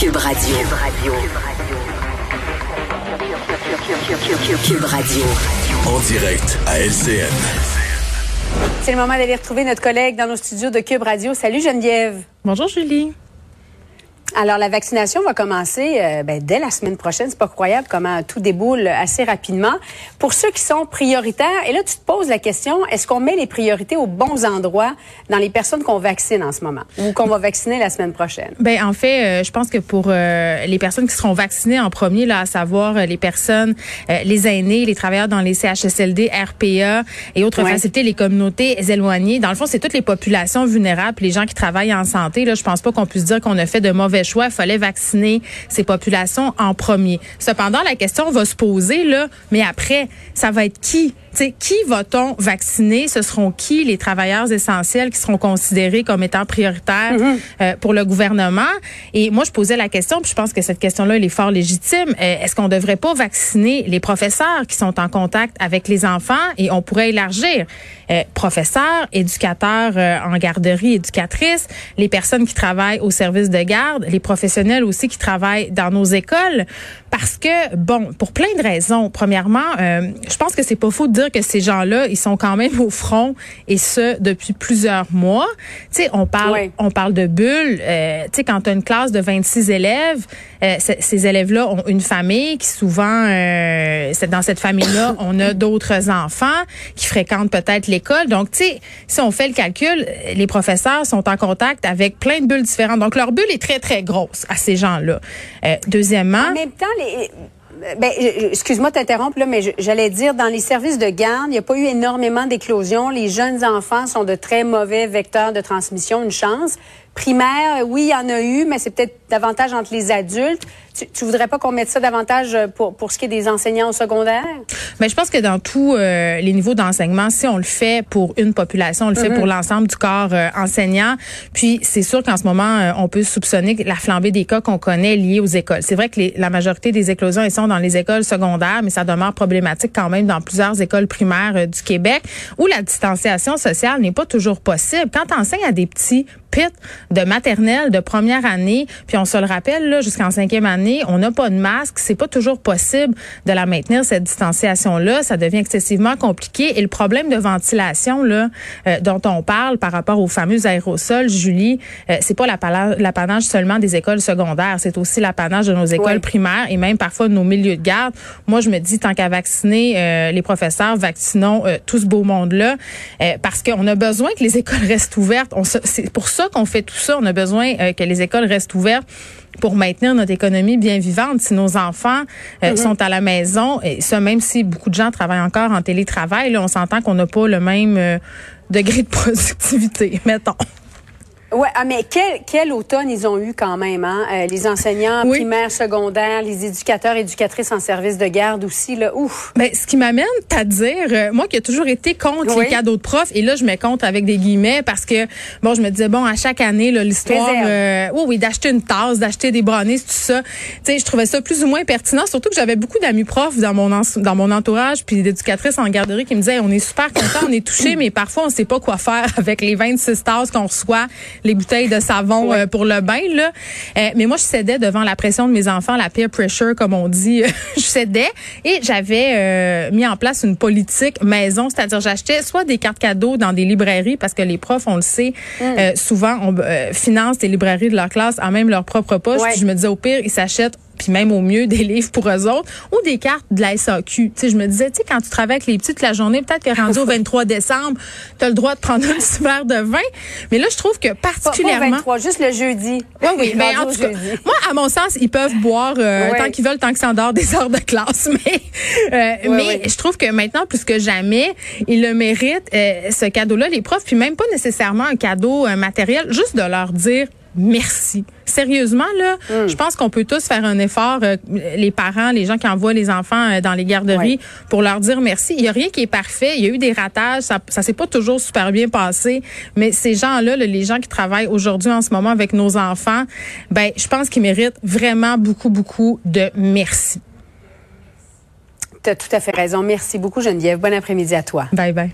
Cube Radio. Cube Radio. En direct à LCN. C'est le moment d'aller retrouver notre collègue dans nos studios de Cube Radio. Salut Geneviève. Bonjour Julie. Alors, la vaccination va commencer euh, ben, dès la semaine prochaine. C'est pas croyable comment tout déboule assez rapidement. Pour ceux qui sont prioritaires, et là, tu te poses la question, est-ce qu'on met les priorités aux bons endroits dans les personnes qu'on vaccine en ce moment ou qu'on va vacciner la semaine prochaine? Ben en fait, euh, je pense que pour euh, les personnes qui seront vaccinées en premier, là, à savoir les personnes, les aînés, les travailleurs dans les CHSLD, RPA et autres facilités, les communautés éloignées, dans le fond, c'est toutes les populations vulnérables, les gens qui travaillent en santé. Là, je pense pas qu'on puisse dire qu'on a fait de mauvais choix. Il fallait vacciner ces populations en premier. Cependant, la question va se poser, là, mais après, ça va être qui? T'sais, qui va-t-on vacciner? Ce seront qui les travailleurs essentiels qui seront considérés comme étant prioritaires mm-hmm. euh, pour le gouvernement? Et moi, je posais la question, puis je pense que cette question-là, elle est fort légitime. Euh, est-ce qu'on devrait pas vacciner les professeurs qui sont en contact avec les enfants? Et on pourrait élargir? Euh, professeurs, éducateurs en garderie, éducatrices, les personnes qui travaillent au service de garde, les professionnels aussi qui travaillent dans nos écoles. Parce que, bon, pour plein de raisons. Premièrement, je pense que c'est pas faux de dire que ces gens-là, ils sont quand même au front et ce depuis plusieurs mois. Tu sais, on parle, on parle de bulles. Euh, tu sais, quand tu as une classe de 26 élèves, euh, ces élèves-là ont une famille qui souvent, euh, dans cette famille-là, on a d'autres enfants qui fréquentent peut-être l'école. Donc, tu sais, si on fait le calcul, les professeurs sont en contact avec plein de bulles différentes. Donc, leur bulle est très, très grosse à ces gens-là. Euh, deuxièmement... En même temps, ben, excuse-moi de t'interrompre, mais j'allais dire, dans les services de garde, il n'y a pas eu énormément d'éclosions. Les jeunes enfants sont de très mauvais vecteurs de transmission, une chance. Primaire, oui, il y en a eu, mais c'est peut-être davantage entre les adultes. Tu, tu voudrais pas qu'on mette ça davantage euh, pour, pour ce qui est des enseignants au secondaire? Mais je pense que dans tous euh, les niveaux d'enseignement, si on le fait pour une population, on le fait pour mhm. l'ensemble du corps euh, enseignant. Puis c'est sûr qu'en ce moment, on peut soupçonner la flambée des cas qu'on connaît liés aux écoles. C'est vrai que les, la majorité des éclosions elles sont dans les écoles secondaires, mais ça demeure problématique quand même dans plusieurs écoles primaires du Québec où la distanciation sociale n'est pas toujours possible. Quand enseignes à des petits pit de maternelle de première année, puis on se le rappelle là jusqu'en cinquième année, on n'a pas de masque, c'est pas toujours possible de la maintenir cette distanciation là, ça devient excessivement compliqué et le problème de ventilation là euh, dont on parle par rapport aux fameux aérosols, Julie, euh, c'est pas l'apanage seulement des écoles secondaires, c'est aussi l'apanage de nos écoles primaires et même parfois de nos milieux de garde. Moi je me dis tant qu'à vacciner euh, les professeurs, vaccinons tout ce beau monde là parce qu'on a besoin que les écoles restent ouvertes. C'est pour ça qu'on fait tout ça. On a besoin euh, que les écoles restent ouvertes pour maintenir notre économie bien vivante. Si nos enfants euh, mm-hmm. sont à la maison, et ça même si beaucoup de gens travaillent encore en télétravail, là, on s'entend qu'on n'a pas le même euh, degré de productivité, mettons. Ouais, ah, mais quel, quel automne ils ont eu quand même, hein? Euh, les enseignants primaires, secondaires, les éducateurs, éducatrices en service de garde aussi, là, ouf. Ben, ce qui m'amène à dire, euh, moi qui ai toujours été contre les cadeaux de profs, et là, je me compte avec des guillemets parce que, bon, je me disais, bon, à chaque année, l'histoire, euh, oui, oui, d'acheter une tasse, d'acheter des brownies, tout ça. Tu sais, je trouvais ça plus ou moins pertinent, surtout que j'avais beaucoup d'amis profs dans mon, dans mon entourage, puis d'éducatrices en garderie qui me disaient, on est super contents, on est touchés, mais parfois, on sait pas quoi faire avec les 26 tasses qu'on reçoit les bouteilles de savon euh, pour le bain là. Euh, mais moi je cédais devant la pression de mes enfants, la peer pressure comme on dit. je cédais et j'avais euh, mis en place une politique maison, c'est-à-dire j'achetais soit des cartes cadeaux dans des librairies parce que les profs, on le sait, mm. souvent on finance des librairies de leur classe à même leur propre poche. je me disais au pire, ils s'achètent puis même au mieux des livres pour eux autres, ou des cartes de la SAQ. Tu sais, je me disais, tu sais, quand tu travailles avec les petits toute la journée, peut-être que rendu au 23 décembre, tu as le droit de prendre un petit verre de vin. Mais là, je trouve que particulièrement... Pas, 23, juste le jeudi. Oui, oui. en tout cas, moi, à mon sens, ils peuvent boire euh, tant qu'ils veulent, tant que ça en dehors des heures de classe. Mais, euh, mais je trouve que maintenant, plus que jamais, ils le méritent, euh, ce cadeau-là, les profs, puis même pas nécessairement un cadeau matériel, juste de leur dire merci. Sérieusement, là, hmm. je pense qu'on peut tous faire un effort, euh, les parents, les gens qui envoient les enfants euh, dans les garderies, pour leur dire merci. Il y a rien qui est parfait. Il y a eu des ratages. Ça, ça s'est pas toujours super bien passé. Mais ces gens-là, les gens qui travaillent aujourd'hui en ce moment avec nos enfants, ben, je pense qu'ils méritent vraiment beaucoup, beaucoup de merci. Tu as tout à fait raison. Merci beaucoup, Geneviève. Bon après-midi à toi. Bye bye.